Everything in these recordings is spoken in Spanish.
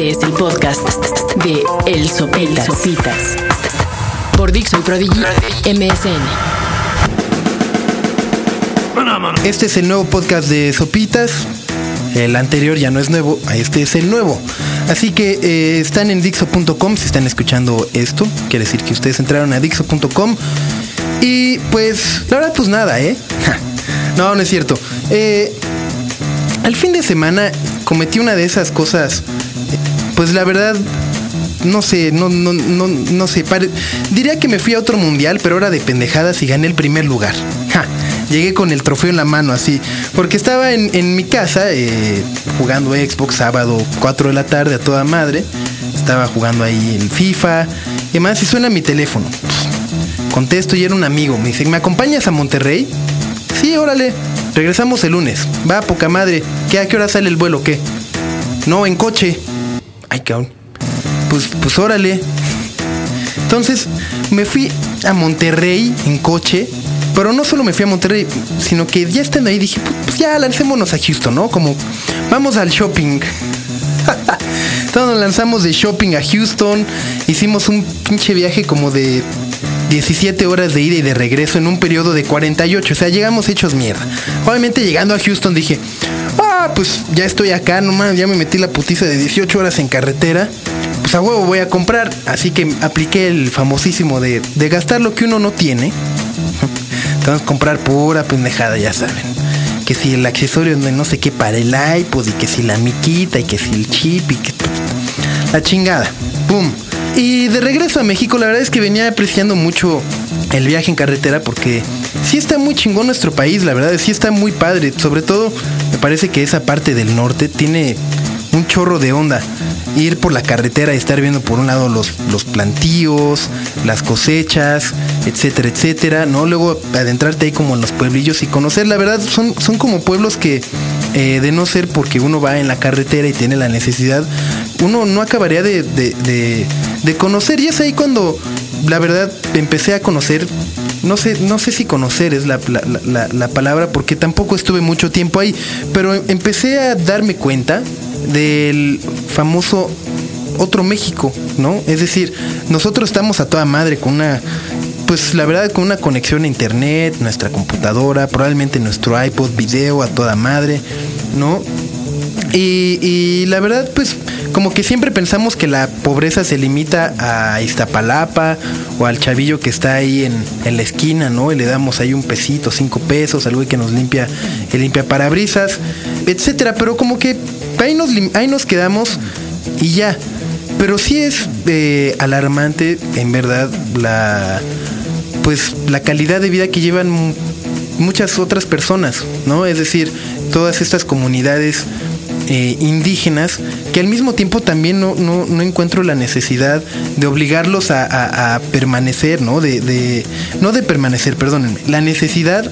Este es el podcast de El Sopitas. Por Dixo y Prodigy MSN. Este es el nuevo podcast de Sopitas. El anterior ya no es nuevo, este es el nuevo. Así que eh, están en Dixo.com si están escuchando esto. Quiere decir que ustedes entraron a Dixo.com. Y pues, la verdad, pues nada, ¿eh? no, no es cierto. Eh, al fin de semana cometí una de esas cosas, pues la verdad, no sé, no, no, no, no sé. diría que me fui a otro mundial, pero ahora de pendejadas y gané el primer lugar. llegué con el trofeo en la mano así, porque estaba en, mi casa eh, jugando Xbox sábado 4 de la tarde a toda madre. Estaba jugando ahí en FIFA y además y suena mi teléfono. Contesto y era un amigo. Me dice, ¿me acompañas a Monterrey? Sí, órale. Regresamos el lunes. Va, poca madre. ¿Qué, ¿A qué hora sale el vuelo? ¿Qué? No, en coche. Ay, cabrón. Pues, pues órale. Entonces, me fui a Monterrey en coche. Pero no solo me fui a Monterrey, sino que ya estando ahí dije, pues, pues ya lancémonos a Houston, ¿no? Como, vamos al shopping. Entonces nos lanzamos de shopping a Houston. Hicimos un pinche viaje como de 17 horas de ida y de regreso en un periodo de 48. O sea, llegamos hechos mierda. Obviamente llegando a Houston dije, pues ya estoy acá, nomás, ya me metí la putiza de 18 horas en carretera. Pues a huevo voy a comprar. Así que apliqué el famosísimo de, de gastar lo que uno no tiene. Entonces comprar pura pendejada, ya saben. Que si el accesorio de no sé qué para el iPod y que si la miquita y que si el chip y que... La chingada. ¡Pum! Y de regreso a México, la verdad es que venía apreciando mucho el viaje en carretera porque sí está muy chingón nuestro país, la verdad, sí está muy padre. Sobre todo, me parece que esa parte del norte tiene un chorro de onda. Ir por la carretera y estar viendo por un lado los, los plantíos, las cosechas, etcétera, etcétera, ¿no? Luego adentrarte ahí como en los pueblillos y conocer, la verdad, son, son como pueblos que eh, de no ser porque uno va en la carretera y tiene la necesidad, uno no acabaría de, de, conocer. Y es ahí cuando, la verdad, empecé a conocer no sé, no sé si conocer es la, la, la, palabra porque tampoco estuve mucho tiempo ahí, pero empecé a darme cuenta del famoso otro México, ¿no? Es decir, nosotros estamos a toda madre con una, pues la verdad, con una conexión a internet, nuestra computadora, probablemente nuestro iPod, video a toda madre, ¿no? Y, y la verdad, pues como que siempre pensamos que la pobreza se limita a Iztapalapa o al chavillo que está ahí en, en, la esquina, ¿no? Y le damos ahí un pesito, cinco pesos, al güey que nos limpia, el limpia parabrisas, etcétera. Pero como que ahí nos, ahí nos quedamos y ya. Pero sí es eh, alarmante, en verdad, la pues la calidad de vida que llevan muchas otras personas, ¿no? Es decir, todas estas comunidades eh, indígenas que al mismo tiempo también no, no, encuentro la necesidad de obligarlos a, permanecer, ¿no? De, no de permanecer, perdónenme, la necesidad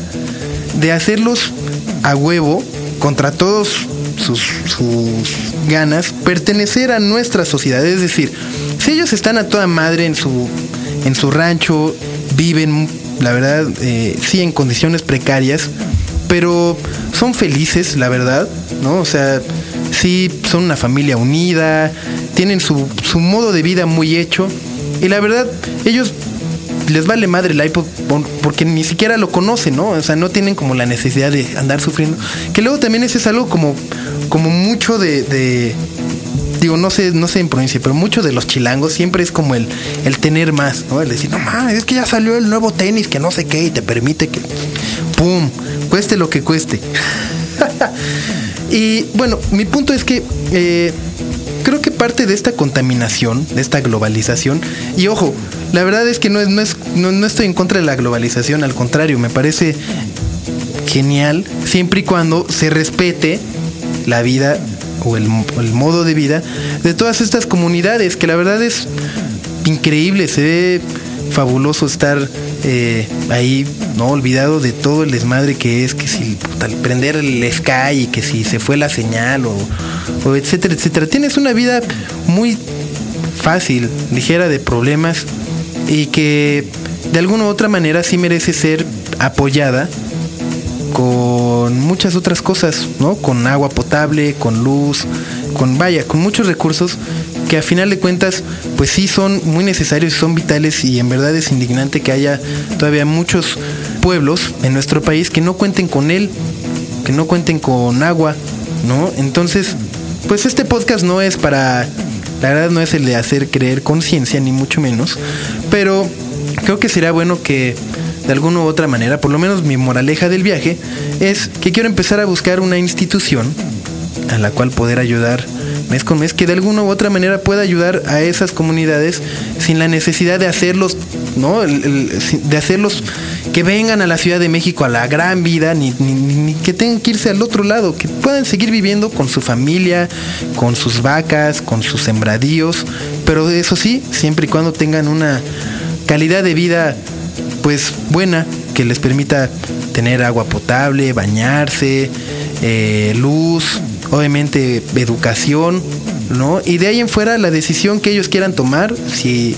de hacerlos a huevo contra todos sus, ganas, pertenecer a nuestra sociedad. Es decir, si ellos están a toda madre en su, en su rancho, viven, la verdad, eh, sí en condiciones precarias, pero son felices, la verdad, ¿no? O sea, sí son una familia unida, tienen su, su modo de vida muy hecho, y la verdad, ellos les vale madre el iPod porque ni siquiera lo conocen, ¿no? O sea, no tienen como la necesidad de andar sufriendo. Que luego también ese es algo como, como mucho de, digo, no sé, no sé en provincia, pero mucho de los chilangos siempre es como el, el tener más, ¿no? El decir, no mames, es que ya salió el nuevo tenis que no sé qué y te permite que, ¡pum!, cueste lo que cueste. y bueno, mi punto es que eh, creo que parte de esta contaminación, de esta globalización, y ojo, la verdad es que no, no, es, no, estoy en contra de la globalización, al contrario, me parece genial siempre y cuando se respete la vida o el, modo de vida de todas estas comunidades, que la verdad es increíble, se ve fabuloso estar eh, ahí, no olvidado de todo el desmadre que es, que si al prender el Sky y que si se fue la señal o, o etcétera, etcétera. Tienes una vida muy fácil, ligera de problemas y que de alguna u otra manera sí merece ser apoyada con muchas otras cosas, ¿no? Con agua potable, con luz, con vaya, con muchos recursos que a final de cuentas, pues sí son muy necesarios, son vitales y en verdad es indignante que haya todavía muchos pueblos en nuestro país que no cuenten con él, que no cuenten con agua, ¿no? Entonces, pues este podcast no es para, la verdad no es el de hacer creer conciencia, ni mucho menos, pero creo que sería bueno que de alguna u otra manera, por lo menos mi moraleja del viaje, es que quiero empezar a buscar una institución a la cual poder ayudar mes con mes, que de alguna u otra manera pueda ayudar a esas comunidades sin la necesidad de hacerlos, ¿no? de hacerlos que vengan a la Ciudad de México a la gran vida, ni, que tengan que irse al otro lado, que puedan seguir viviendo con su familia, con sus vacas, con sus sembradíos, pero eso sí, siempre y cuando tengan una calidad de vida pues buena, que les permita tener agua potable, bañarse, eh, luz, obviamente educación, ¿no? Y de ahí en fuera la decisión que ellos quieran tomar, si,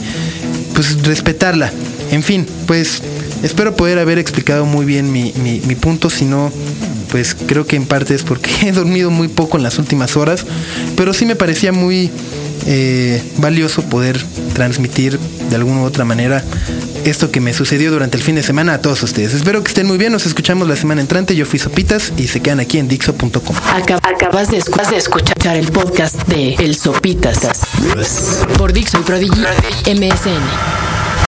pues respetarla. En fin, pues espero poder haber explicado muy bien mi, mi, punto, si no, pues creo que en parte es porque he dormido muy poco en las últimas horas, pero sí me parecía muy eh, valioso poder transmitir de alguna u otra manera esto que me sucedió durante el fin de semana a todos ustedes. Espero que estén muy bien, nos escuchamos la semana entrante. Yo fui Sopitas y se quedan aquí en Dixo.com. Acabas de, escuchar el podcast de El Sopitas por Dixo y Prodigy MSN.